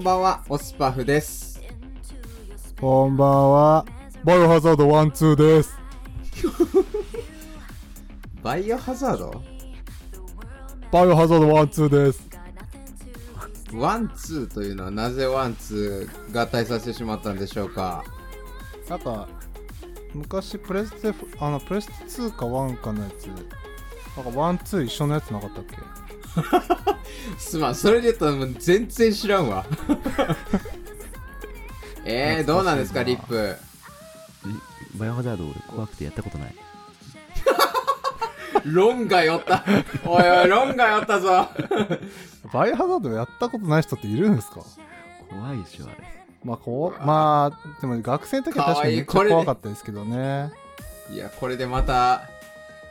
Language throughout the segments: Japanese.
んばんは、オスパフです。こんばんは。バイオハザード1、2です。バイオハザード？バイオハザード1、2です。ワン、ツーというのはなぜワン、ツー合体させてしまったんでしょうか？なんか、昔プレステ、あの、プレステ2か1かのやつ、なんか1、2一緒のやつなかったっけ？すまん、それで言ったらもう全然知らんわ。えー、どうなんですか、リップ。バイオハザード俺怖くてやったことない。ロンが寄った。おいおい、ロンが寄ったぞ。バイオハザードやったことない人っているんですか？怖いでしょ、あれ。まあ、こう、まあ、でも学生の時は確かに怖かったですけどね。いや、これでまた、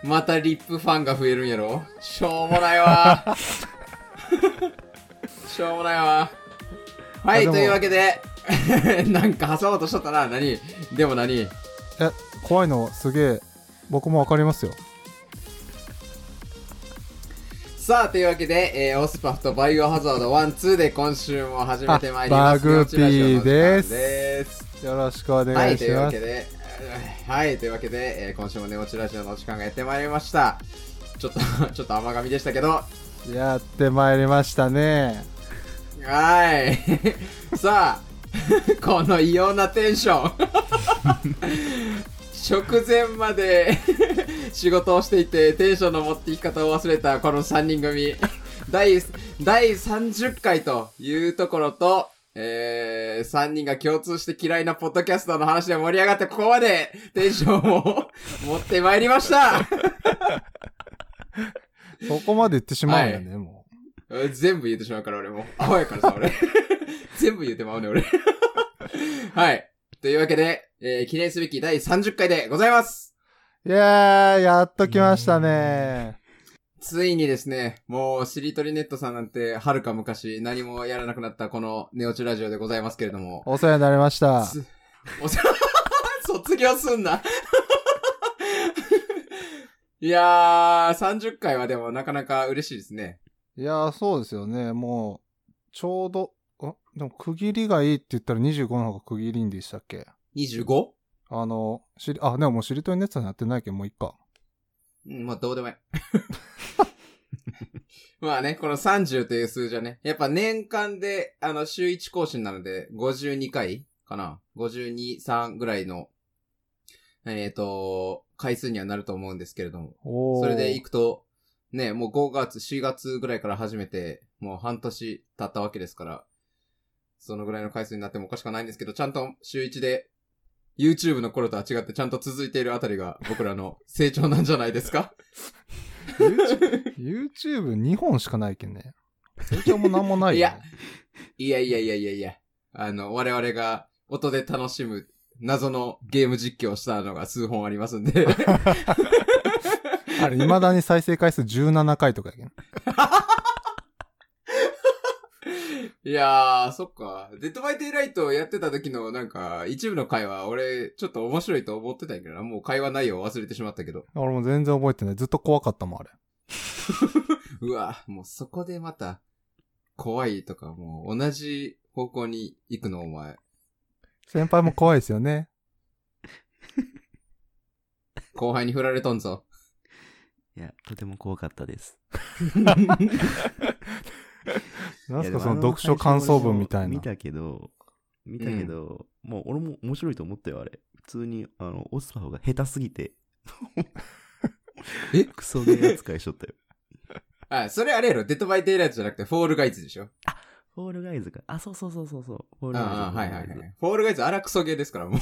またリップファンが増えるんやろ？しょうもないわ。しょうもないわ。はい、というわけで、なんか挟もうとしとったな。何？でも何？え、怖いのすげえ、僕もわかりますよ。さあ、というわけで、えーオスパフとバイオハザード1、2で今週も始めてまいります。あバグピーです。よろしくお願はいい、します。というわけで、はい、というわけで、えー今週もネオチラジオのお時間がやってまいりました。ちょっと、ちょっと甘噛みでしたけど、やってまいりましたね。はい。さあ、この異様なテンション。直前まで仕事をしていてテンションの持っていき方を忘れたこの3人組。第、第30回というところと、えー、3人が共通して嫌いなポッドキャストの話で盛り上がってここまでテンションを 持ってまいりました そこまで言ってしまうんだね、も全部言ってしまうから俺もう。アホやからさ、俺。全部言ってまうね、俺。はい。というわけで、えー記念すべき第30回でございますう。いやー、やっと来ましたね。ついにですね、もう、しりとりネットさんなんて、はるか昔、何もやらなくなったこのネオチラジオでございますけれども。お世話になりました。つおさ 卒業すんな。いやー、30回はでもなかなか嬉しいですね。いやー、そうですよね。もう、ちょうど、あでも区切りがいいって言ったら25の方が区切りんでしたっけ？25? あの、しり、あ、でももうしりとりネットさんやってないけど、もういっか。うん、まあ、どうでもいい。まあね、この30という数字はね、やっぱ年間で、あの、週1更新なので、52回かな ?52、3ぐらいの、えっ、と、回数にはなると思うんですけれども。それで行くと、ね、もう5月、4月ぐらいから始めて、もう半年経ったわけですから、そのぐらいの回数になってもおかしくはないんですけど、ちゃんと週1で、YouTube の頃とは違ってちゃんと続いているあたりが僕らの成長なんじゃないですか？YouTube2 本しかないけんね。成長もなんもないよ、ね。いやいやいやいやいや。あの、我々が音で楽しむ謎のゲーム実況をしたのが数本ありますんで。あれ、未だに再生回数17回とかやけん。いやー、そっか。デッドバイデイライトやってた時のなんか、一部の会話、俺、ちょっと面白いと思ってたんやけどな。もう会話内容を忘れてしまったけど。俺も全然覚えてない。ずっと怖かったもん、あれ。うわ、もうそこでまた、怖いとか、もう同じ方向に行くの、お前。先輩も怖いですよね。後輩に振られとんぞ。いや、とても怖かったです。なんすか、その読書感想文みたいな見。たけど、見たけど、もう俺も面白いと思ったよ、あれ。普通に、あの、オスパフが下手すぎて。え？クソゲー扱いしとったよ。あ、それあれやろ？デッドバイデイライトじゃなくて、フォールガイズでしょ？フォールガイズか。あ、そうそうそうそうそう。フォールガイズ。ああ、はいはいフォールガイはい。フォールガイズ、ありゃクソゲーですから、もう。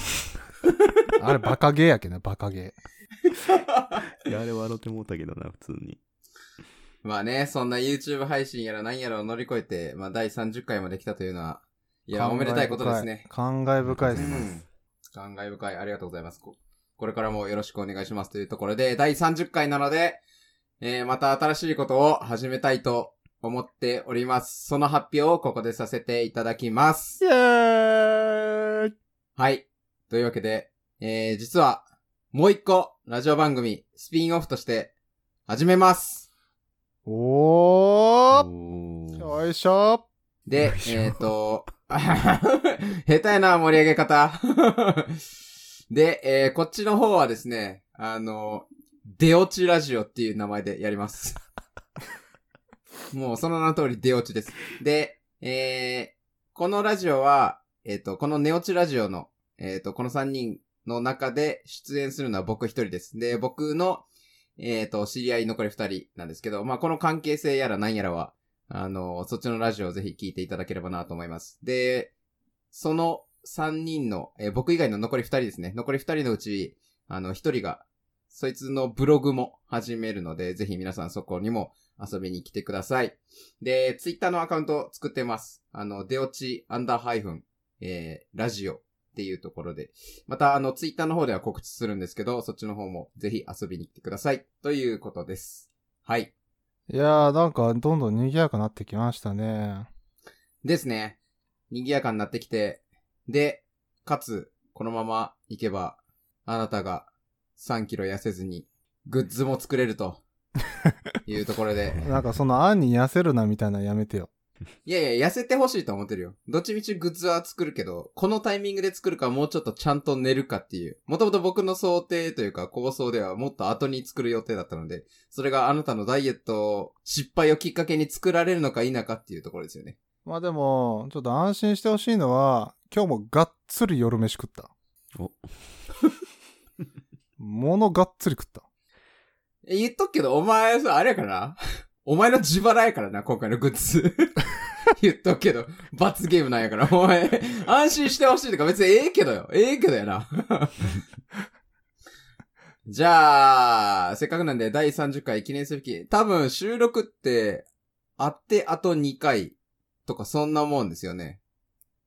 あれ、バカゲーやけんね、バカゲー いや、あれ笑ってもうたけどな、普通に。まあね、そんな YouTube 配信やら何やらを乗り越えて、まあ第30回まで来たというのは、いー。や、おめでたいことですね。感慨深いですね。うん。感慨深い。ありがとうございます。ここれからもよろしくお願いしますというところで、第30回なので、えー、また新しいことを始めたいと思っております。その発表をここでさせていただきます。イェーイはい。というわけで、えー、実は、もう一個、ラジオ番組、スピンオフとして、始めます。おーよいしょでえっ、と、下手やな、盛り上げ方。で、えー、こっちの方はですね、あの、出落ちラジオっていう名前でやります。もうその名の通り出落ちです。で、えー、このラジオは、えっ、と、この寝落ちラジオの、えっ、と、この3人の中で出演するのは僕一人です。で、僕の、えっ、と、知り合い残り二人なんですけど、まあ、この関係性やら何やらは、あの、そっちのラジオをぜひ聞いていただければなと思います。で、その3人の、えー僕以外の残り2人ですね。残り2人のうち、あの、1人が、そいつのブログも始めるので、ぜひ皆さんそこにも遊びに来てください。で、ツイッターのアカウント作ってます。あの、出落ちアンダーハイフン、えー、ラジオっていうところで。また、あの、ツイッターの方では告知するんですけど、そっちの方もぜひ遊びに来てください。ということです。はい。いやー、なんか、どんどん賑やかになってきましたね。ですね。賑やかになってきて、で、かつ、このままいけば、あなたが3キロ痩せずに、グッズも作れると、いうところで。なんか、その、案に痩せるなみたいなのやめてよ。いやいや、痩せてほしいと思ってるよ。どっちみちグッズは作るけど、このタイミングで作るかもうちょっとちゃんと寝るかっていう。もともと僕の想定というか構想ではもっと後に作る予定だったので、それがあなたのダイエット失敗をきっかけに作られるのか否かっていうところですよね。まあでも、ちょっと安心してほしいのは、今日もがっつり夜飯食った。お、ものがっつり食った。え言っとくけど、お前、さ、あれやからな。お前の自腹やからな、今回のグッズ。言っとくけど、罰ゲームなんやから、お前、安心してほしいとか別にええけどよ。ええけどやな。じゃあ、せっかくなんで第30回記念すべき、多分収録って、あってあと2回とかそんなもんですよね。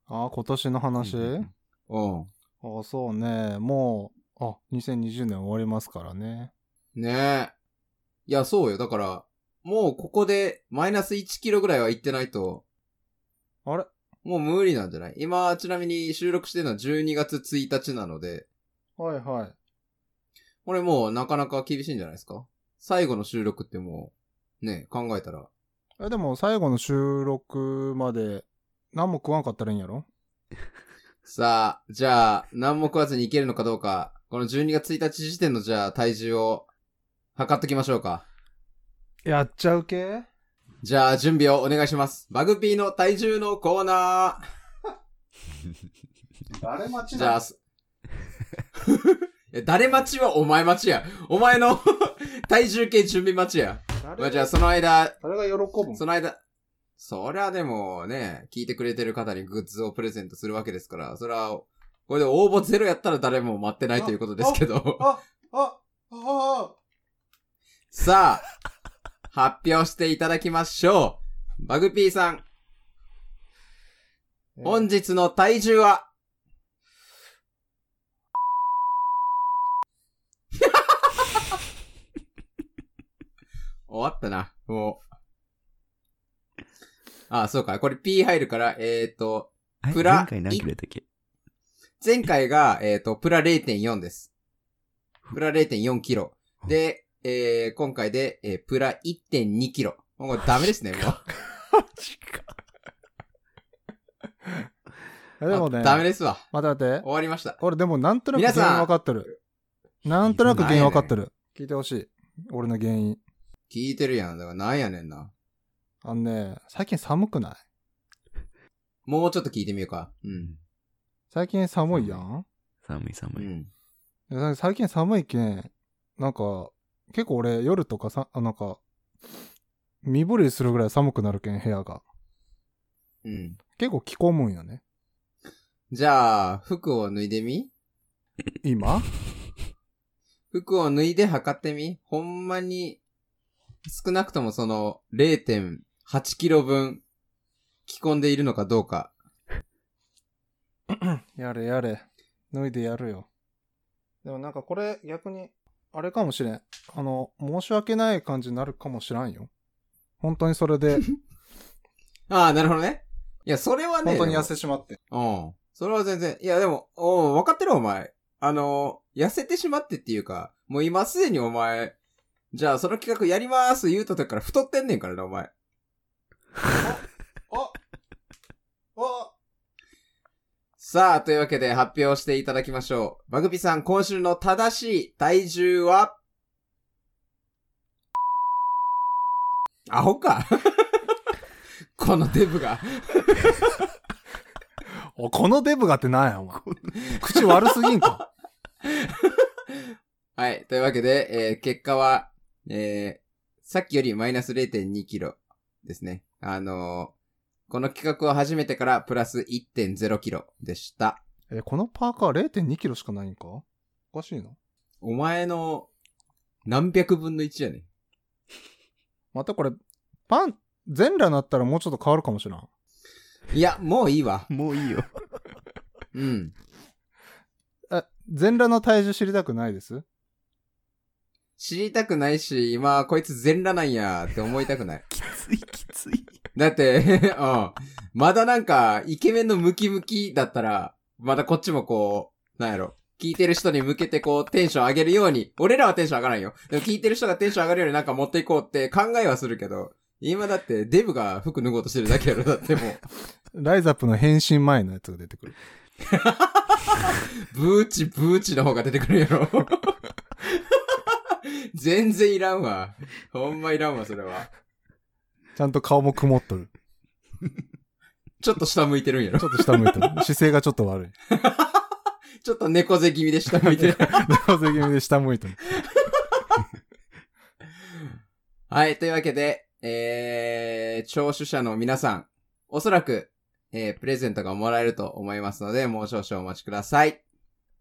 ああ、今年の話、うんうん。ああ、そうね。もう、あ、2020年終わりますからね。ねえ。いや、そうよ。だから、もうここでマイナス1キロぐらいは行ってないと、あれ？もう無理なんじゃない？今、ちなみに収録してるのは12月1日なので、はいはい。これもうなかなか厳しいんじゃないですか？最後の収録ってもう、ね、考えたら。え、でも最後の収録まで何も食わんかったらいいんやろ？さあ、じゃあ、何も食わずにいけるのかどうか、この12月1日時点のじゃあ体重を測っときましょうか。やっちゃう系？じゃあ、準備をお願いします。バグピーの体重のコーナ誰待ちー。じゃあ、誰待ちはお前待ちや。お前の 体重計準備待ちや。まあ、じゃあ、その間、誰が喜ぶん？その間、そりゃでもね、聞いてくれてる方にグッズをプレゼントするわけですから、それは、これで応募ゼロやったら誰も待ってないということですけど。あ、あ、あ、さあ、発表していただきましょう。バグピーさん、本日の体重は、終わったな、もう。あ、そうか。これ P 入るから、えっ、ー、と、プラ前回何キロやっけ？前回が、えっ、と、プラ0.4です。プラ0.4キロ。で、えー、今回で、えープラ1.2キロ。もうダメですね、もう。えでもね、あダメですわ。待って待って。終わりました。俺でもなんとなく原因分かってる。なんとなく原因分かってる。聞いてほしい。俺の原因。聞いてるやん。だからなんやねんな。あのね、最近寒くない？もうちょっと聞いてみようか。うん。最近寒いやん、寒い寒い。うん。で最近寒いけん、なんか、結構俺夜とかさ、あなんか、身震いするぐらい寒くなるけん、部屋が。うん。結構着込むんよね。じゃあ、服を脱いでみ？今？服を脱いで測ってみ？ほんまに、少なくともその0.8キロ分着込んでいるのかどうか。やれやれ。脱いでやるよ。でもなんかこれ逆に、あれかもしれん。あの、申し訳ない感じになるかもしらんよ。本当にそれで、ああ、なるほどね。いや、それはね。本当に痩せてしまって。うん。それは全然。いや、でも、おう分かってるお前。あの、痩せてしまってっていうか、もう今すでにお前、じゃあその企画やりまーす言うた時から太ってんねんからな、お前。ああさあ、というわけで発表していただきましょう。バグピさん、今週の正しい体重は？アホか このデブが。お、このデブがってなんや、お前。口悪すぎんか。はい。というわけで、えー結果は、えーさっきよりマイナス0.2キロですね。あのーこの企画を始めてからプラス1.0キロでした。え、このパーカー0.2キロしかないんか？おかしいな。お前の何百分の1やねん。またこれ、パン、全裸になったらもうちょっと変わるかもしれん。いや、もういいわ。もういいよ。うん。え、全裸の体重知りたくないです？知りたくないし、今、こいつ全裸なんやって思いたくない。きついきつい。だって、うん。まだなんか、イケメンのムキムキだったら、まだこっちもこう、なんやろ。聞いてる人に向けてこう、テンション上げるように、俺らはテンション上がらんよ。でも聞いてる人がテンション上がるようになんか持っていこうって考えはするけど、今だってデブが服脱ごうとしてるだけやろ。だってもう、ライザップの変身前のやつが出てくる。ブーチブーチの方が出てくるやろ。全然いらんわ。ほんまいらんわ、それは。ちゃんと顔も曇っとる。ちょっと下向いてるんやろち。ょっと下向いてる。姿勢がちょっと悪い。ちょっと猫背気味で下向いてる。猫背気味で下向いてる。はい、というわけで、えー、聴取者の皆さん、おそらく、えー、プレゼントがもらえると思いますので、もう少々お待ちください。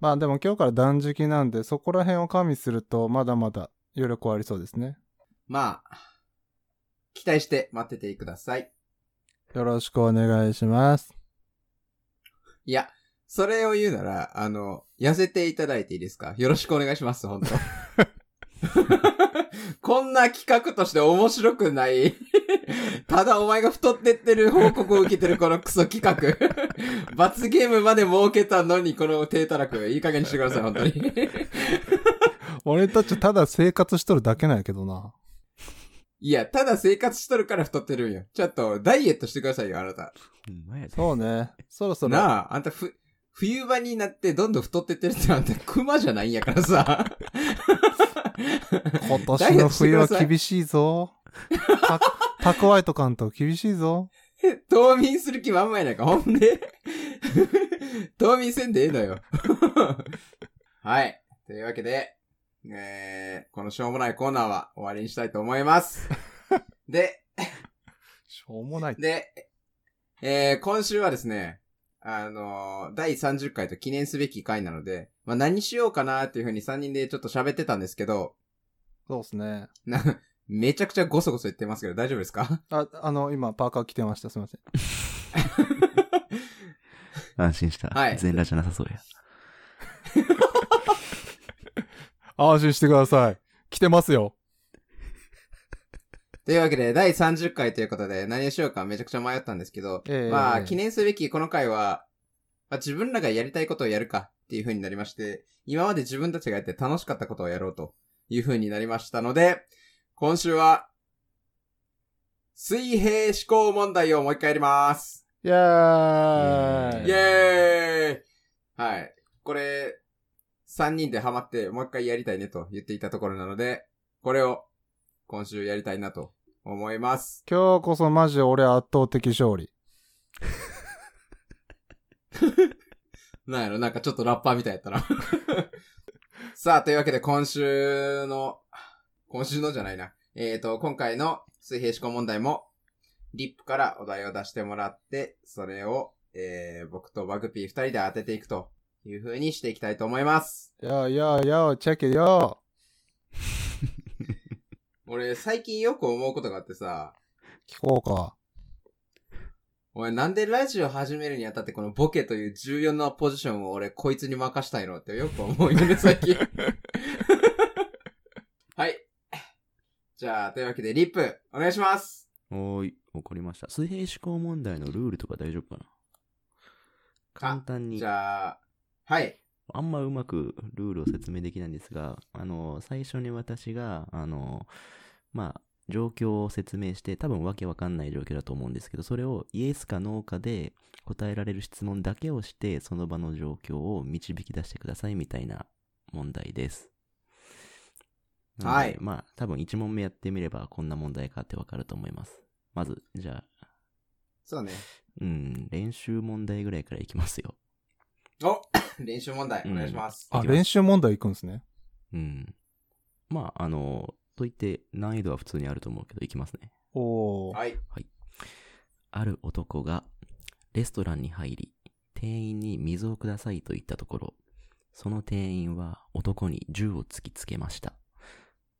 まあでも今日から断食なんで、そこら辺を加味すると、まだまだ余力はありそうですね。まあ、期待して待っててください。よろしくお願いします。いや、それを言うなら、あの、痩せていただいていいですか？よろしくお願いします、本当 こんな企画として面白くない。ただお前が太ってってる報告を受けてるこのクソ企画。罰ゲームまで設けたのにこの低たらく。いい加減にしてください、本当に。俺たちただ生活しとるだけなんやけどな。いや、ただ生活しとるから太ってるんよ。ちょっとダイエットしてくださいよ、あなた。そうね。そろそろ。なあ、あんたふ、冬場になってどんどん太ってってるってあんた熊じゃないんやからさ。今年の冬は厳しいぞ。た蓄えとかんと厳しいぞ。冬眠する気満々やないか、ほんで。冬眠せんでええのよ。はい。というわけで、えー、このしょうもないコーナーは終わりにしたいと思います。で、しょうもない。で、えー、今週はですね、あのー第30回と記念すべき回なので、まあ、何しようかなっていう風に3人でちょっと喋ってたんですけど、そうですね。な、めちゃくちゃゴソゴソ言ってますけど大丈夫ですか？あ、あの、今、パーカー着てました。すみません。安心した。はい全裸じゃなさそうや。安心してください。着てますよ。というわけで、第30回ということで、何をしようかめちゃくちゃ迷ったんですけど、ええまあ、ええ記念すべきこの回は、まあ、自分らがやりたいことをやるかっていう風になりまして、今まで自分たちがやって楽しかったことをやろうという風になりましたので、今週は、水平思考問題をもう一回やります。イェーイイェーイはい。これ、3人でハマってもう一回やりたいねと言っていたところなので、これを今週やりたいなと思います。今日こそマジ俺圧倒的勝利。なんやろなんかちょっとラッパーみたいやったな。さあ、というわけで今週の、今週のじゃないな。えーと、今回の水平思考問題も、リップからお題を出してもらって、それを、えー、僕とバグピー二人で当てていくという風にしていきたいと思います。よーよーよー、チェックよ俺、最近よく思うことがあってさ、ー。聞こうか。俺なんでラジオ始めるにあたってこのボケという重要なポジションを俺こいつに任したいのってよく思うよね、最近。はい。じゃあ、というわけで、リップ、お願いします。おーい、わかりました。水平思考問題のルールとか大丈夫かな？簡単にじ。ゃあ、はい。あんまうまくルールを説明できないんですが、あの、最初に私が、あの、まあ、状況を説明して、多分わけわかんない状況だと思うんですけど、それをイエスかノーかで答えられる質問だけをして、その場の状況を導き出してくださいみたいな問題です。はいまあ、多分1問目やってみればこんな問題かってわかると思います。まず、じゃあ、そうね。うん、練習問題ぐらいからいきますよ。お 練習問題、お願いします。あ、いきます練習問題行くんですね。うん。まあ、あの、といって難易度は普通にあると思うけど、いきますね。おー。はい。ある男がレストランに入り、店員に水をくださいと言ったところ、その店員は男に銃を突きつけました。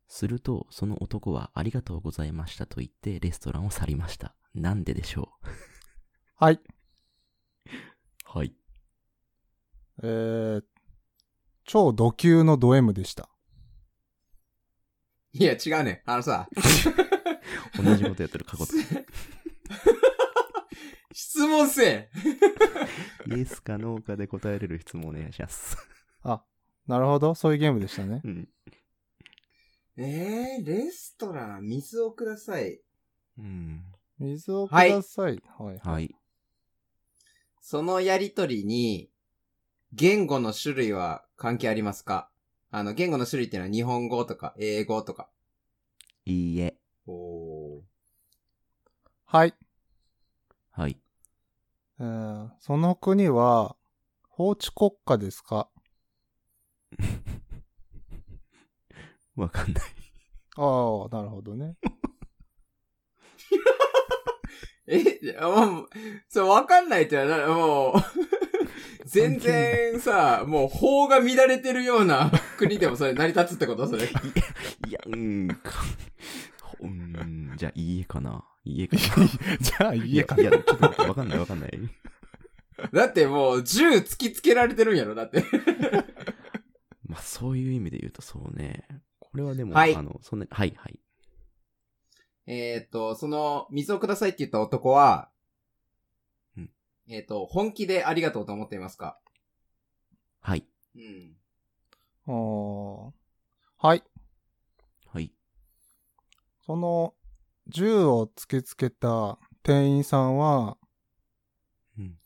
すると、その男はありがとうございましたと言ってレストランを去りました。なんででしょはい。うはい。えー、超ド級のド M でした。いや、違うね。あのさ、同じことやってる過去と。質問せえ。イエスかノーかで答えれる質問お願いします。あ、なるほど。そういうゲームでしたね。うん。えー、レストラン、水をください。うん。水をください。はい。はい。そのやりとりに、言語の種類は関係ありますか？あの、言語の種類っていうのは日本語とか英語とか。いいえ。おー。はい。はい。えー、その国は、法治国家ですか？わかんない。ああ、なるほどね。え、もう、そう、わかんないってのはな、もう、全然さ、もう法が乱れてるような 国でもそれ成り立つってこと？それ。いや、うん、か、うん、じゃあ、いいえかな？いいえかな。じゃあ、い家かいや、ちょっと待ってわかんないわかんない。だってもう、銃突きつけられてるんやろ？だって。まあ、そういう意味で言うとそうね。これはでも、はいあの、そんな、はい、はい。えっと、その、水をくださいって言った男は、うんえっ、と、本気でありがとうと思っていますか？はい。うん。あーはい。はい。その、銃を突きつけた店員さんは、うん。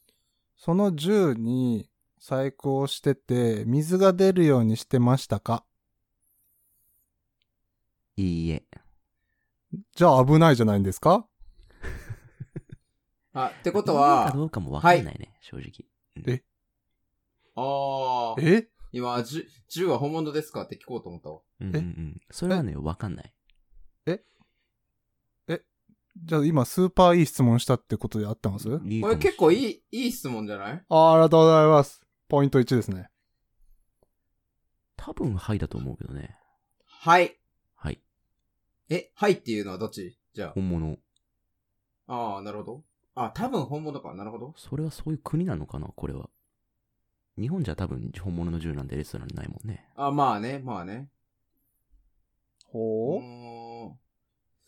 その銃に細工をしてて、水が出るようにしてましたか？いいえ。じゃあ危ないじゃないんですかあ、ってこといいはか、どうかもわかんないね、正直。ああ、え？今、銃、銃は本物ですか？って聞こうと思ったわ。うんうんうん。それはね、わかんない。じゃあ今スーパーいい質問したってことで合ってます？あいいこれ結構い。いい、いい質問じゃない？あありがとうございます。ポイント1ですね。多分、はいだと思うけどね。はい。はい。え、はいっていうのはどっち？じゃ本物。あ。ああ、なるほど。あ、多分本物か。なるほど。それはそういう国なのかな、これは。日本じゃ多分本物の銃なんでレストランにないもんね。あ、まあね、まあね。うほう？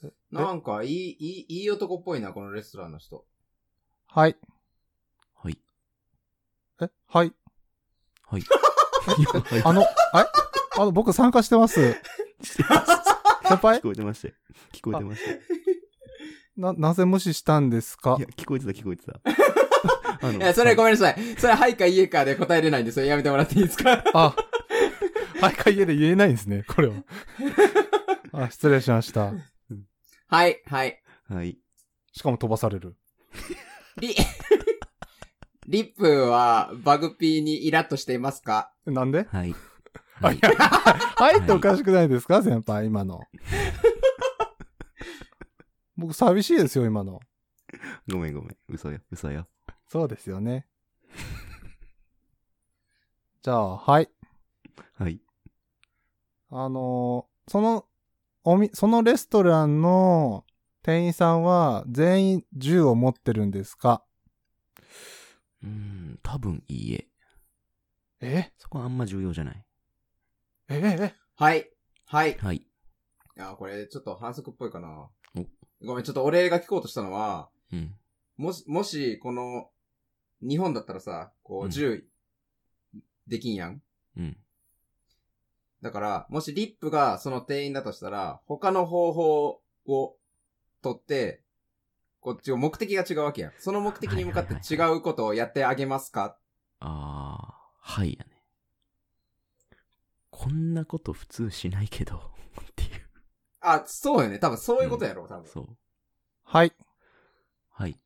ーんなんか、いい、いい、いい男っぽいな、このレストランの人。はい。はい。え？はい。はい。いやはいあの、あれあの、僕参加してます。先輩？聞こえてましたよ。聞こえてましたよ。な、なぜ無視したんですか？いや、聞こえてた、聞こえてた。あのいや、それごはいめんなさい。それ、はいかいえかで答えれないんで、それやめてもらっていいですか？あ、はいか家で言えないんですね、これは。あ、失礼しました。はい、はい。はい。しかも飛ばされる。リ、リップはバグピーにイラッとしていますか？なんで？はい。あ、はいい。や、はいっておかしくないですか？先輩、今の。僕寂しいですよ、今の。ごめんごめん。嘘よ、嘘よ。そうですよね。じゃあ、はい。はい。あのーその、おみ、そのレストランの店員さんは全員銃を持ってるんですか？うーん、多分いいえ。え？そこはあんま重要じゃない。ええはい。はい。はい。いや、これちょっと反則っぽいかなお。ごめん、ちょっと俺が聞こうとしたのは、うん。もし、もし、この、日本だったらさ、こう銃、できんやん。うん。だから、もしリップがその店員だとしたら、他の方法を取って、こっちを目的が違うわけやん。その目的に向かって違うことをやってあげますか？あー、はいやね。こんなこと普通しないけど。あ、そうよね。多分そういうことやろ、多分。そう。はい。はい。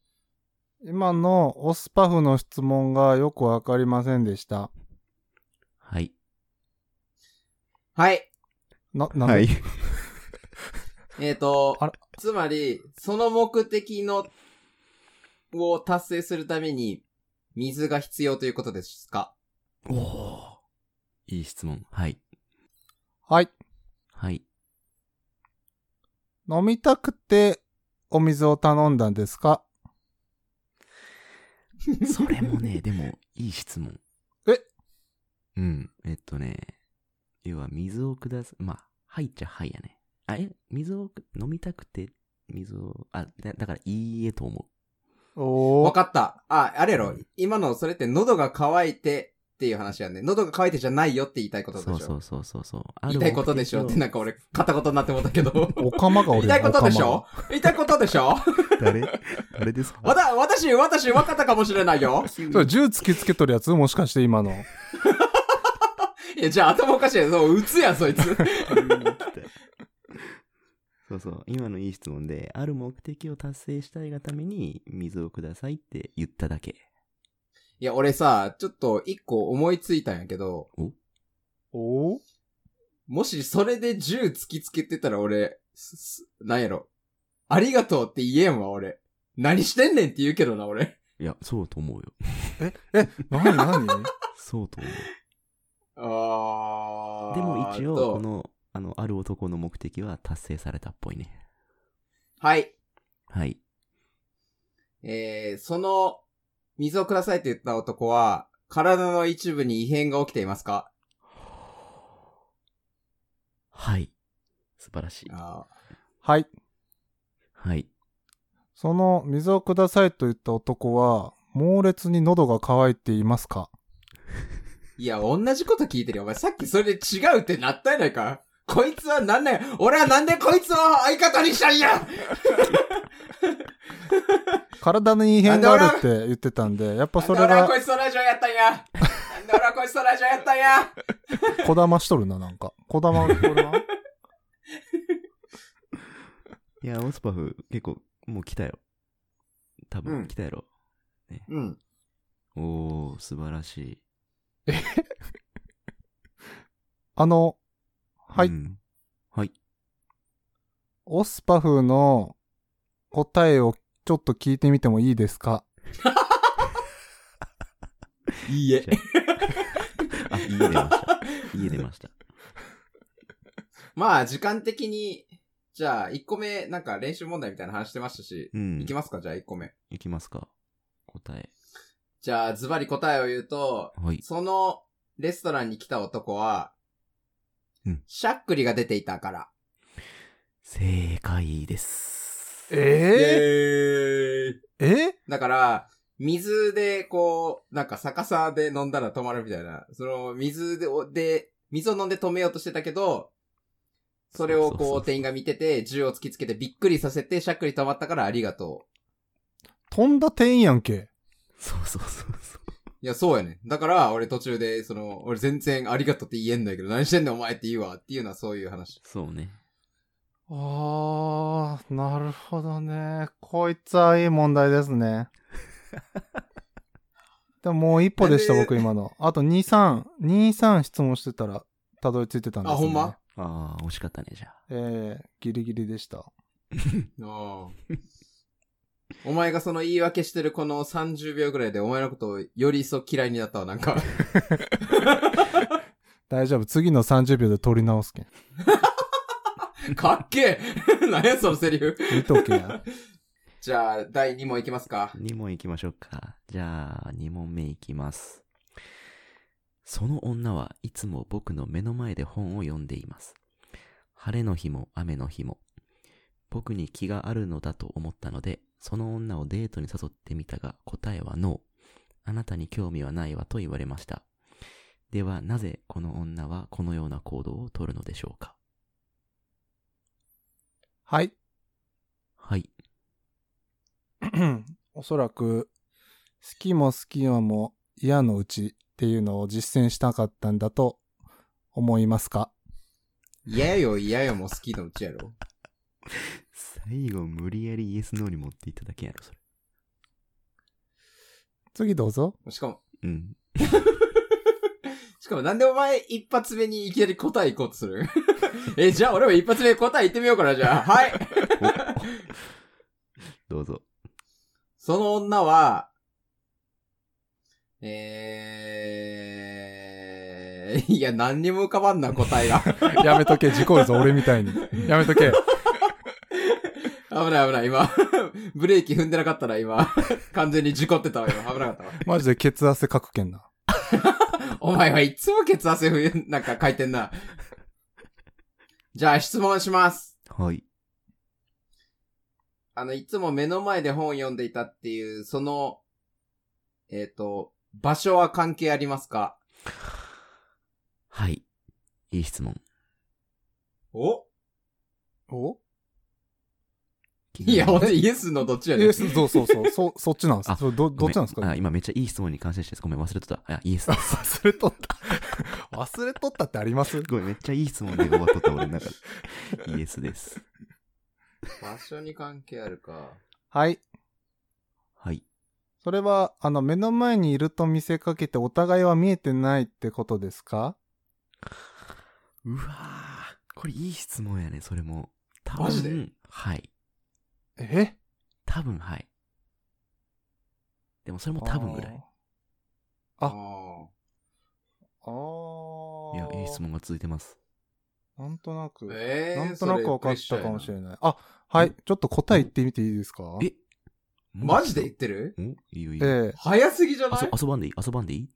今のオスパフの質問がよくわかりませんでした。はい。はい。な、なんで、えっ、とあら、つまり、その目的の、を達成するために、水が必要ということですか？おー。いい質問。はい。はい。はい。飲みたくてお水を頼んだんですか？それもね、でも、いい質問。え？うん。えっとね、要は水をくださ、まあ、はいっちゃはいやね。あ、え？水をく飲みたくて、水を、あ、だだからいいえと思おー。わかった。あ、あれやろ。今のそれって喉が渇いてっていう話やんね。喉が渇いてじゃないよって言いたいこう。とでしょ。そうそうそうそうそう。言いたいことでしょってなんか俺、片言になってもったけど。おかまが俺言いたいことでしょ？言いたいことでしょ？誰？誰ですか？わた、私、私、分かったかもしれないよ。それ銃突きつけとるやつもしかして今の。いや、じゃあ頭おかしいやそう、撃つやん、そいつ。そうそう。今のいい質問で、ある目的を達成したいがために、水をくださいって言っただけ。いや、俺さ、ちょっと一個思いついたんやけど、お？ーもしそれで銃突きつけてたら俺、すすなんやろ。ありがとうって言えんわ、俺。何してんねんって言うけどな、俺。いや、そうと思うよ。え、え、なになにそうと思う。あー。でも一応、とこの、あの、ある男の目的は達成されたっぽいね。はい。はい。えー、その、水をくださいって言った男は、体の一部に異変が起きていますか？はい。素晴らしい。あはい。はい。その水をくださいと言った男は、猛烈に喉が渇いていますか？ーいや、同じこと聞いてるよ。お前さっきそれで違うってなったやないか。こいつはなんね俺はなんでこいつを相方にしたんや体に異変があるって言ってたんで、やっぱそれがなんで俺はこいつとラジオやったんやなんで俺はこいつとラジオやったんやこだましとるな、なんか。こだま、これはいや、オスパフ、結構、もう来たよ。多うん分、来たやろ。うん。おー、素晴らしい。あの、はい、うんはい。オスパフの答えをちょっと聞いてみてもいいですか？いいえ。あ、家出ました。家出ました。まあ、時間的に、じゃあ、1個目、なんか練習問題みたいな話してましたし、うん。いきますか？じゃあ1個目。いきますか。答え。じゃあ、ズバリ答えを言うと、はい。そのレストランに来た男は、うんしゃっくりが出ていたから。正解です。ええー、え？だから、水で、こう、なんか逆さで飲んだら止まるみたいな。その、水で、で水を飲んで止めようとしてたけど、それをこう、店員が見てて、銃を突きつけてびっくりさせて、しゃっくり止まったからありがと飛んだ店員やんけ。そうそうそうそう。う。いや、そうやね。だから、俺途中で、その、俺全然ありがとうって言えんだけど、何してんねんお前って言うわ。っていうのはそういう話。そうね。あー、なるほどね。こいつはいい問題ですね。でももう一歩でした、僕今の。あと2、3、2、3質問してたら、たどり着いてたんです、ね。あほんま？ああ、惜しかったね、じゃあ。えー、ギリギリでした。ああ。お前がその言い訳してるこの30秒ぐらいでお前のことをより一層嫌いになったわ、なんか。大丈夫。次の30秒で取り直すけん。かっけえ 何やそのセリフ。見とけや。じゃあ、第2問いきますか。2問いきましょうか。じゃあ、2問目いきます。その女はいつも僕の目の前で本を読んでいます。晴れの日も雨の日も。僕に気があるのだと思ったので、その女をデートに誘ってみたが、答えはノー。あなたに興味はないわと言われました。では、なぜこの女はこのような行動をとるのでしょうか？はい。はい。おそらく、好きも好きよも嫌のうちっていうのを実践したかったんだと思いますか？嫌よ嫌よも好きのうちやろ。最後無理やりイエスノーに持っていっただけやろ、それ。次どうぞ。しかも、うん。しかもなんでお前一発目にいきなり答え行こうとする？え、じゃあ俺も一発目答え言ってみようかな、じゃあ。はい。どうぞ。その女は、えー、いや、何にも浮かばんな、答えが。やめとけ、事故るぞ、俺みたいに。やめとけ。危ない危ない、今。ブレーキ踏んでなかったら今。完全に事故ってたわ、今。危なかったわ。マジで血汗かくけんな。お前はいつも血汗ふなんか書いてんな。じゃあ質問します。はい。あの、いつも目の前で本を読んでいたっていう、その、えっ、と、場所は関係ありますか？はい。いい質問。お？お？いや、ほんとイエスのどっちやねん。イエス、そうそうそう、そ、そっちなんです。あそれど、どっちなんですか？あ、今めっちゃいい質問に関心してごめん、忘れてた。あ、イエスです。忘れとった。忘れとったってあります？ごめん、めっちゃいい質問で終わっとった俺の中で。イエスです。場所に関係あるか。はい。はい。それは、あの、目の前にいると見せかけてお互いは見えてないってことですか？うわーこれいい質問やね、それも。多分マジで？はい。え？多分はい。でもそれも多分ぐらい。あああー。いや、いい質。問が続いてます。なんとなく。えー、なんとなく分かったかもし。れない。あ、はい。ちょっと答え言ってみていいですか？え？マジで？言ってる？お？いいよいいよ。ええ早すぎじゃない？遊遊ばんでいい？遊ばんでいい？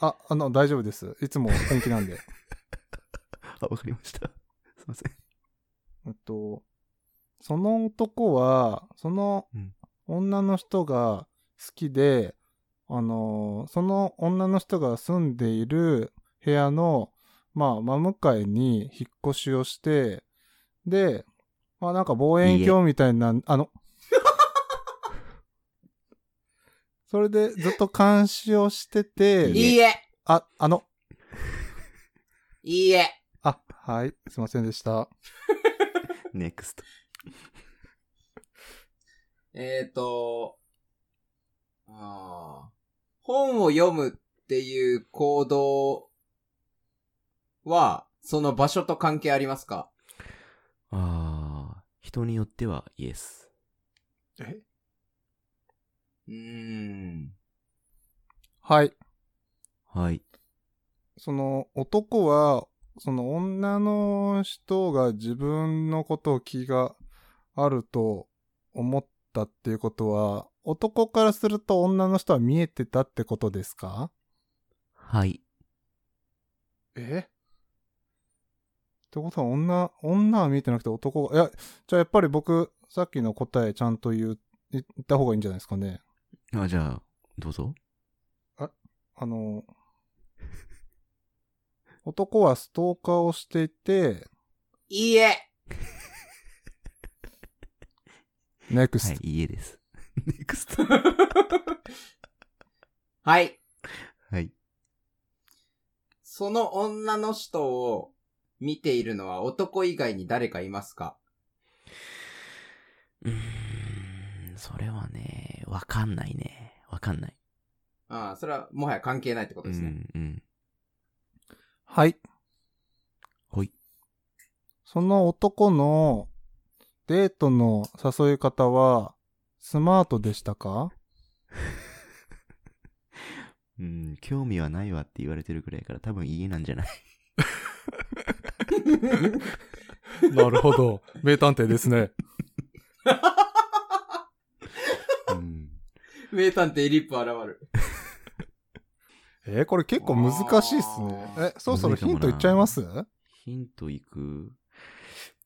あ、あの、大丈夫です。いつも本気なんで。あ、わかりました。すいません。えっと、その男は、そのうん。女の人が好きで、あのーその女の人が住んでいる部屋の、まあ、真向かいに引っ越しをして、で、まあなんか望遠鏡みたいな、あの、それでずっと監視をしてて、いいえ。あ、あの、いいえ。あ、はい、すいませんでした。NEXT。えっ、ー、と、あー本を読むっていう行動は、その場所と関係ありますか？あー、人によってはイエス。え？うーん。はい。はい。その男は、その女の人が自分のことを気があると思ったっていうことは、男からすると女の人は見えてたってことですか？はい。え？ってことは女、女は見えてなくて男が、いや、じゃあやっぱり僕、さっきの答えちゃんと言う、言った方がいいんじゃないですかね。あ、じゃあ、どうぞ。あの、男はストーカーをしていて、いいえ NEXT。はい、家です。NEXT。はい。はい。その女の人を見ているのは男以外に誰かいますか？うーん、それはね、わかんないね。わかんない。ああ、それはもはや関係ないってことうですね。ん、うん。はい。ほい。その男のデートの誘い方はスマートでしたか？うん、興味はないわって言われてるくらいから多分家なんじゃない？なるほど。名探偵ですね。うん。名探偵リップ現る。えーこれ結構難しいっすね。え、そろそろヒントいっちゃいます？ヒントいく？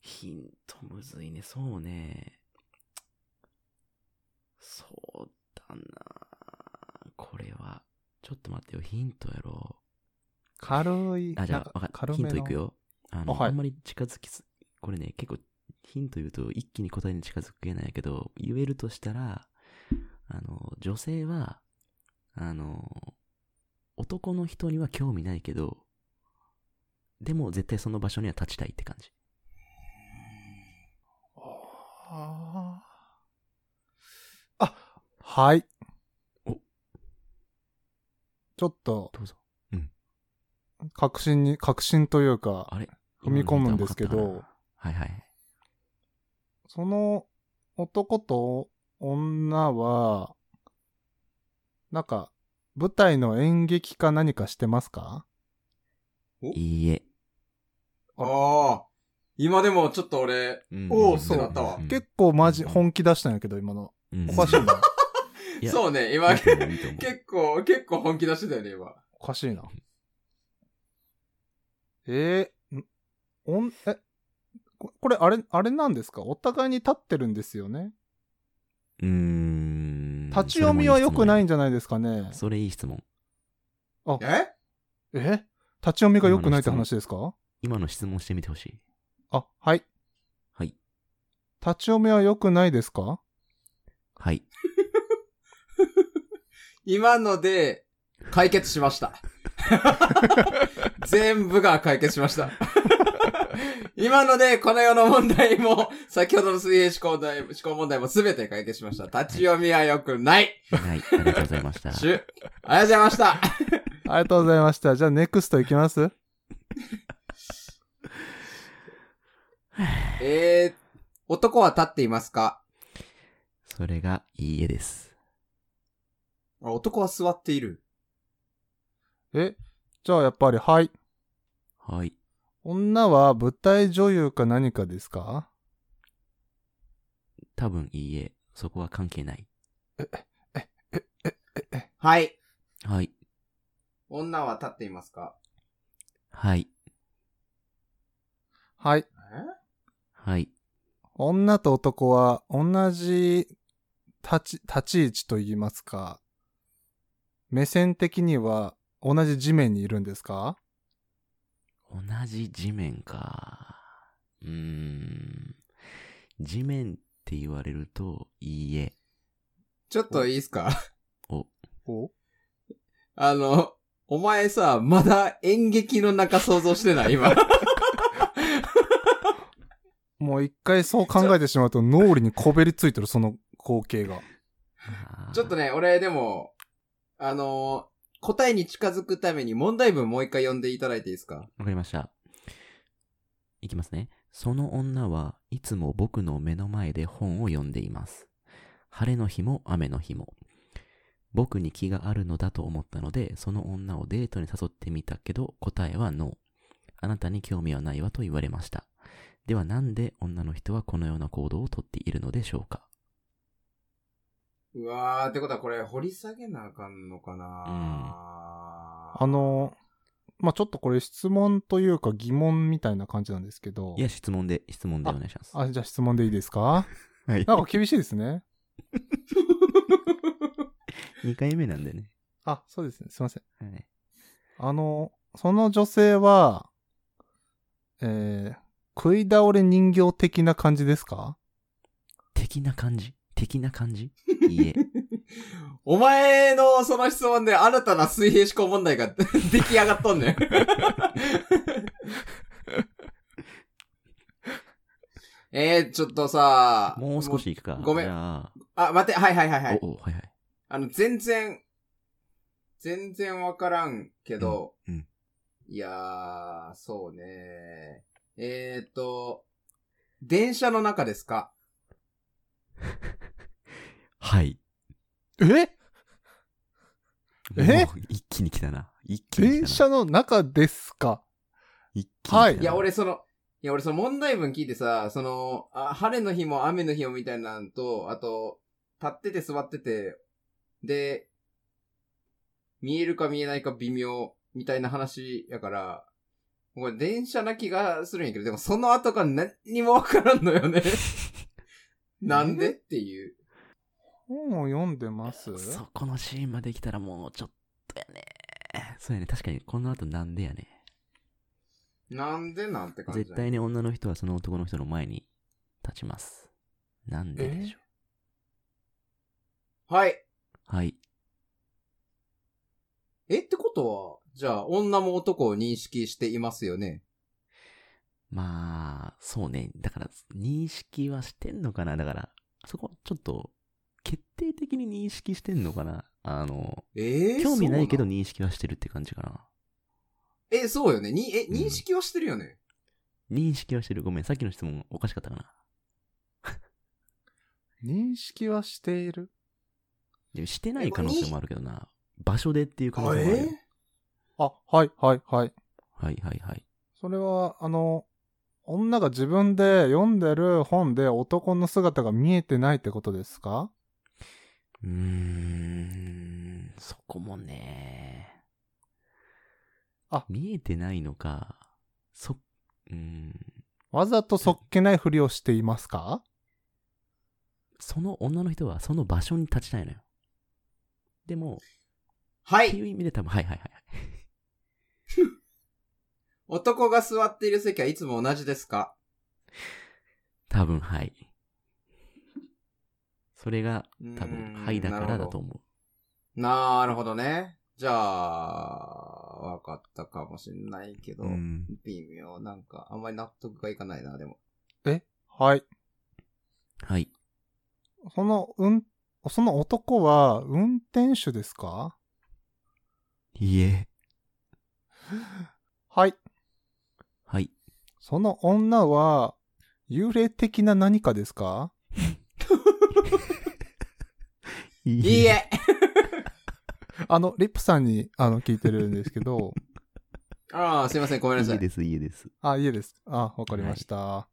ヒントむずいね。そうね。そうだな。これは。ちょっと待ってよ。ヒントやろ軽い。あ、じゃあ、わか軽ヒントいく。よ。あの、あはいあんまり近づきす、これね、結構ヒント言うと一気に答えに近づけないけど、言えるとしたら、あの、女性は、あの、男の人には興味ないけど、でも絶対その場所には立ちたいって感じ。あーあ、はい。おちょっと、どうぞ。確信に、確信というか、あれ？踏み込むんですけどはいはい。その男と女は、なんか、舞台の演劇か何かしてますか？いいえ。ああ。今でもちょっと俺、うん。おーん。ってなったわ。うん。結構マジ、本気出したんやけど、今の。うん。おかしいな。いやそうね、今、いいと思ういいと思う結構、結構本気出してたよね、今。おかしいな。えー、んおん、え、ここれ、あれ、あれなんですか？お互いに立ってるんですよね？うーん。立ち読みは良くないんじじゃないですかね？それいい質問。え？え？立ち読みが良くないって話ですか？今の質問してみてほしい。あ、はい。はい。立ち読みは良くないですか？はい。今ので、解決しました。全部が解決しました。今ので、この世の問題も、先ほどの水平思考題思考問題も全て解決しました。立ち読みは良くない。はい。ありがとうございました。ありがとうございました。ありがとうございました。じゃあ、ネクストいきます？えー、男は立っていますか？それがいいえです。あ男は座っている。えじゃあ、やっぱり、はい。はい。女は舞台女優か何かですか？多分いいえ。そこは関係ない。はい。はい。女は立っていますか？はい。はい。え？はい。女と男は同じ立ち、立ち位置と言いますか、目線的には同じ地面にいるんですか？同じ地面か。うーん。地面って言われると、いいえ。ちょっといいですか？お、おあの、お前さ、まだ演劇の中想像してない？今。もう一回そう考えてしまうと脳裏にこべりついてるその光景が。ちょっとね、俺でも、あのー答えに近づくために問題文もう一回読んでいただいていいですか？わかりました。いきますね。その女はいつも僕の目の前で本を読んでいます。晴れの日も雨の日も。僕に気があるのだと思ったので、その女をデートに誘ってみたけど、答えはノー。あなたに興味はないわと言われました。ではなんで女の人はこのような行動をとっているのでしょうか？うわー、ってことはこれ掘り下げなあかんのかなあの、まあ、ちょっとこれ質問というか疑問みたいな感じなんですけどい。や、質問で、質問でお願いします。あ、じゃあ質問でいいですか？はいなんか厳しいですね。2回目なんでね。あ、そうですね。すいません。はい。あの、その女性は、えー、食い倒れ人形的な感じですか？的な感じ？的な感じ？いいえ。お前のその質問で新たな水平思考問題が 出来上がっとんねん。えー、ちょっとさ、もう少しいくか。ごめんあ、待って、はいはいはいはい。お、お、はいはい。あの、全然、全然わからんけど、うんうんいやー、そうね。えーっと、電車の中ですか？はい。え？え？一気に来たな。一気に来たな。電車の中ですか？一気。はいいや、俺その、いや、俺その問題文聞いてさ、その、あ晴れの日も雨の日もみたいなんと、あと、立ってて座ってて、で、見えるか見えないか微妙、みたいな話やから、これ電車な気がするんやけど、でもその後が何にもわからんのよね。なんでっていう。本を読んでます？そこのシーンまで来たらもうちょっとやね。そうやね。確かに、この後なんでやね。なんでなんて感じ絶対に女の人はその男の人の前に立ちます。なんででしょはい。う。はい。え、ってことは、じゃあ、女も男を認識していますよね？まあ、そうね。だから、認識はしてんのかな？だから、そこ、ちょっと、決定的に認識してんのかな？あの、えー、興味ないけど認識はしてるって感じかな。え、そうよね。に、え、うん認識はしてるよね？認識はしてる。ごめん、さっきの質問おかしかったかな？認識はしている？でもしてない可能性もあるけどな。場所でっていう可能性もあるよ。あ、はい、はい、はい。はいはいはい。それは、あの、女が自分で読んでる本で男の姿が見えてないってことですか？うーん、そこもね。あ見えてないのか。そ、うーん。わざとそっけないふりをしていますか？その女の人はその場所に立ちたいのよ。でも、はい。っていう意味で多分、はいはいはい。男が座っている席はいつも同じですか？多分、はい。それが、多分、んはいだからだと思なるほどね。じゃあ、わかったかもしんないけど、う。うん。微妙。なんか、あんまり納得がいかないな、でも。え？はい。はい。その、うん、その男は運転手ですか？いいえ。はい。はい。その女は、幽霊的な何かですか？いいいえ あの、リップさんに、あの、聞いてるんですけど、ああ、すいません、ごめんなさい。いいです、いいです。あ、いいです。あ、わかりました。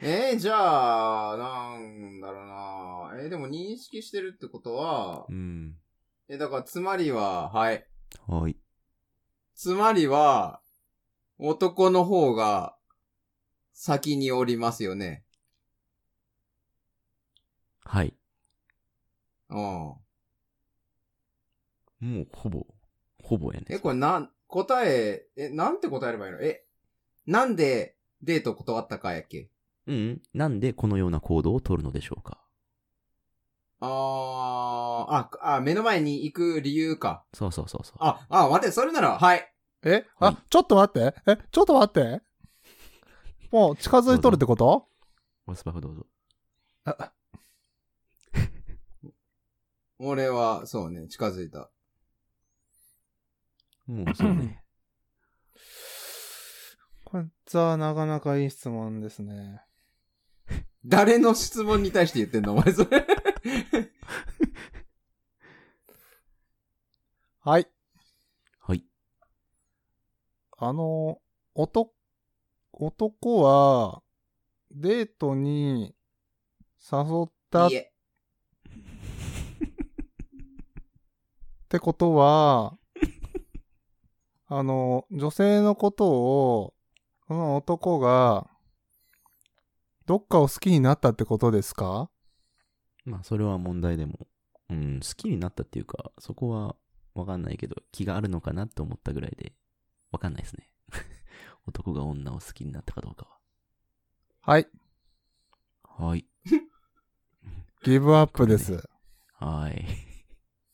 えー、じゃあ、なんだろうな。えーでも認識してるってことはう、ん。え、だから、つまりは、はい。はい。つまりは、男の方が、先におりますよね。はい。うん。もう、ほぼ、ほぼやね。え、これなん、答え、え、なんて答えればいいの？え、なんでデート断ったかやっけ？うん。なんでこのような行動を取るのでしょうか？あー、あ、あ、目の前に行く理由か。そうそうそうそう。あ、あ、待って、それなら、はい。え？あはい、ちょっと待って。え、ちょっと待って。もう近づいとるってこと？オスパフどうぞ。あ 俺は、そうね、近づいた。もう、そうね。これはなかなかいい質問ですね。誰の質問に対して言ってんの？お前それ。はい。はい。あの、男、男は、デートに誘ったっいいえ。てことは、あの、女性のことを、この男が、どっかを好きになったってことですか？まあ、それは問題でも。うん、好きになったっていうか、そこはわかんないけど、気があるのかなって思ったぐらいで、わかんないですね。男が女を好きになったかどうかはい。は。はい。ギブアップです。はい。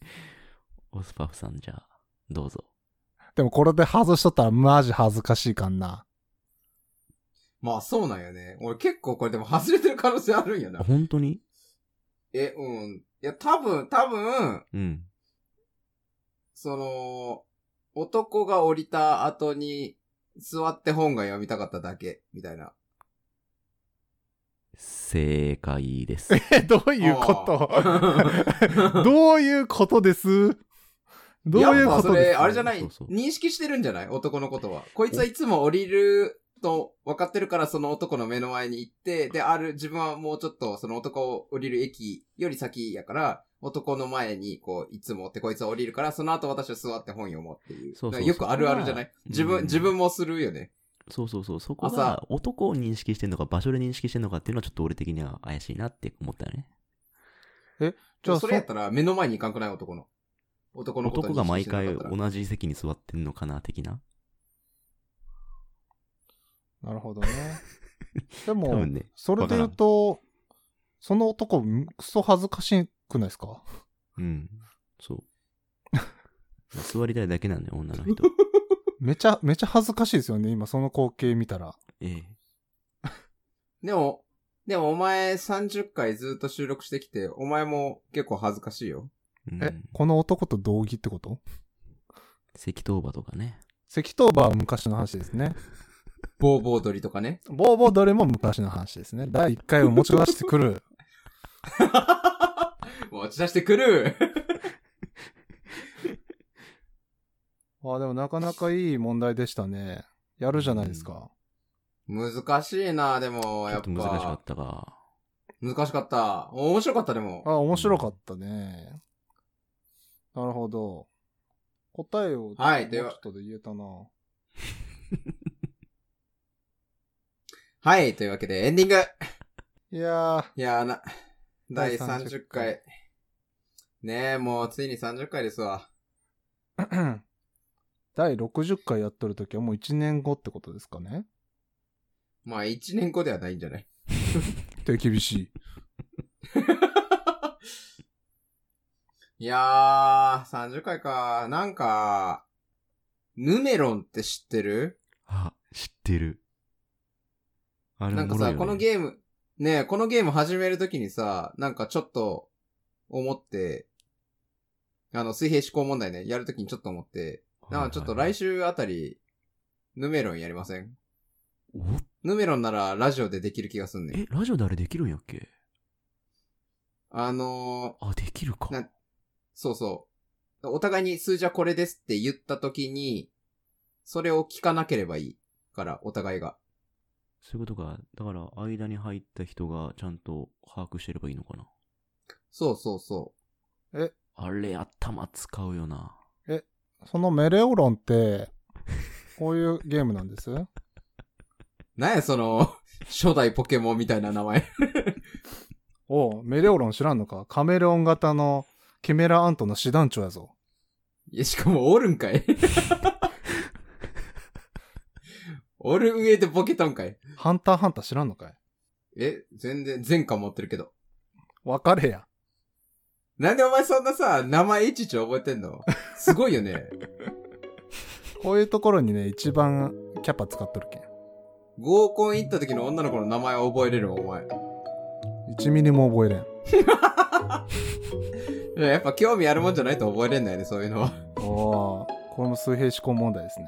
オスパフさんじゃあ、どうぞ。でもこれで外しとったらマジ恥ずかしいかんな。まあ、そうなんよね。俺結構これでも外れてる可能性あるんやあ、な。本当に？え、うん。いや、多分、多分、うん。その、男が降りた後に座って本が読みたかっただけ、みたいな。正解です。え、どういうこと？あ どういうことです？どういうやっぱそれ、ことですあれじゃない？そうそう。認識してるんじゃない？男のことは。こいつはいつも降りると分かってるからその男の目の前に行って、で、ある、自分はもうちょっとその男を降りる駅より先やから、男の前にこう、いつもってこいつは降りるから、その後私は座って本読もうっていう。そうそうよくあるあるじゃない？自分、うん自分もするよね。そうそうそう。そこ朝が男を認識してんのか場所で認識してんのかっていうのはちょっと俺的には怪しいなって思ったよね。じゃあそれやったら目の前に行かんくない？男の。男の男が毎回同じ席に座ってんのかな的な。なるほどね。でも多分、ね。それで言うと、その男、クソ恥ずかしくないですか？うん。そう。座りたいだけなんだよ、女の人。めちゃ、めちゃ恥ずかしいですよね、今その光景見たら。ええ。でも、でもお前30回ずっと収録してきて、お前も結構恥ずかしいよ。うんえ、この男と同義ってこと？石頭馬とかね。石頭馬は昔の話ですね。ボーボー鳥りとかね。ボーボーどれも昔の話ですね。第1回を持ち出してくる。持ち出してくる あでもなかなかいい問題でしたね。やるじゃないですか。難しいな、でも、ちょやっっと難しかぱっ。たか。難しかった。面白かった、でも。あ、面白かったね。なるほど。答えを、はいではちょっとで言えたな。はい、というわけでエンディングいやいやーな、第第30 30回。ねえ、もうついに30回ですわ。ー、第60回やっとるときはもう1年後ってことですかね？まあ1年後ではないんじゃない？手厳しい。いやー、30回か。なんか、ヌメロンって知ってる？あ、知ってる。あれなんかさ、このーゲーム、ねえ、このゲーム始めるときにさ、なんかちょっと思って、あの、水平思考問題ね、やるときにちょっと思って、なちょっと来週あたり、ヌメロンやりません？お？ヌメロンならラジオでできる気がすんねん。え、ラジオであれできるんやっけ？あのあ、できるか。なそうそう。お互いに数字はこれですって言ったときに、それを聞かなければいいから、お互いが。そういうことか。だから、間に入った人がちゃんと把握してればいいのかな？そうそうそあれ、頭使うよな。そのメレオロンって、こういうゲームなんです？う。なんやその、初代ポケモンみたいな名前。おうメレオロン知らんのか？カメレオン型のキメラアントの師団長やぞ。いや、しかもおるんかい？おる上でボケたんかい？ハンターハンター知らんのかい？え、全然、前科持ってるけど。わかれや。なんでお前そんなさ、名前いちいち覚えてんの？すごいよね。こういうところにね、一番キャパ使っとるけん。合コン行った時の女の子の名前を覚えれるお前。1ミリも覚えれん。い ややっぱ興味あるもんじゃないと覚えれんだよね、そういうのは。おーこれも水平思考問題ですね。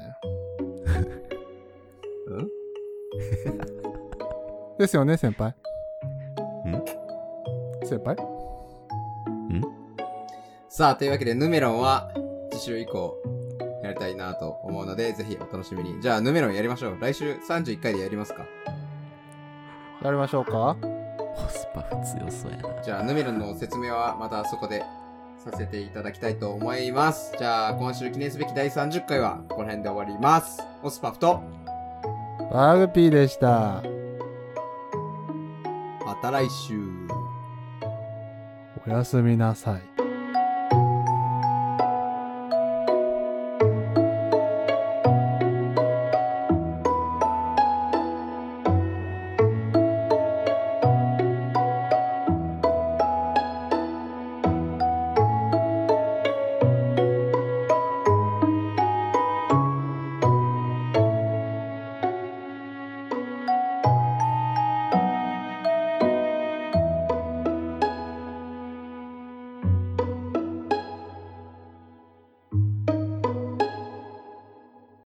うん？ですよね、先輩。ん？先輩？さあ、というわけで、ヌメロンは、次週以降、やりたいなと思うので、ぜひお楽しみに。じゃあ、ヌメロンやりましょう。来週31回でやりますか。やりましょうか？コスパ不強そうやな。じゃあ、ヌメロンの説明はまたそこでさせていただきたいと思います。じゃあ、今週記念すべき第30回は、この辺で終わります。オスパフと、バーグピーでした。また来週。おやすみなさい。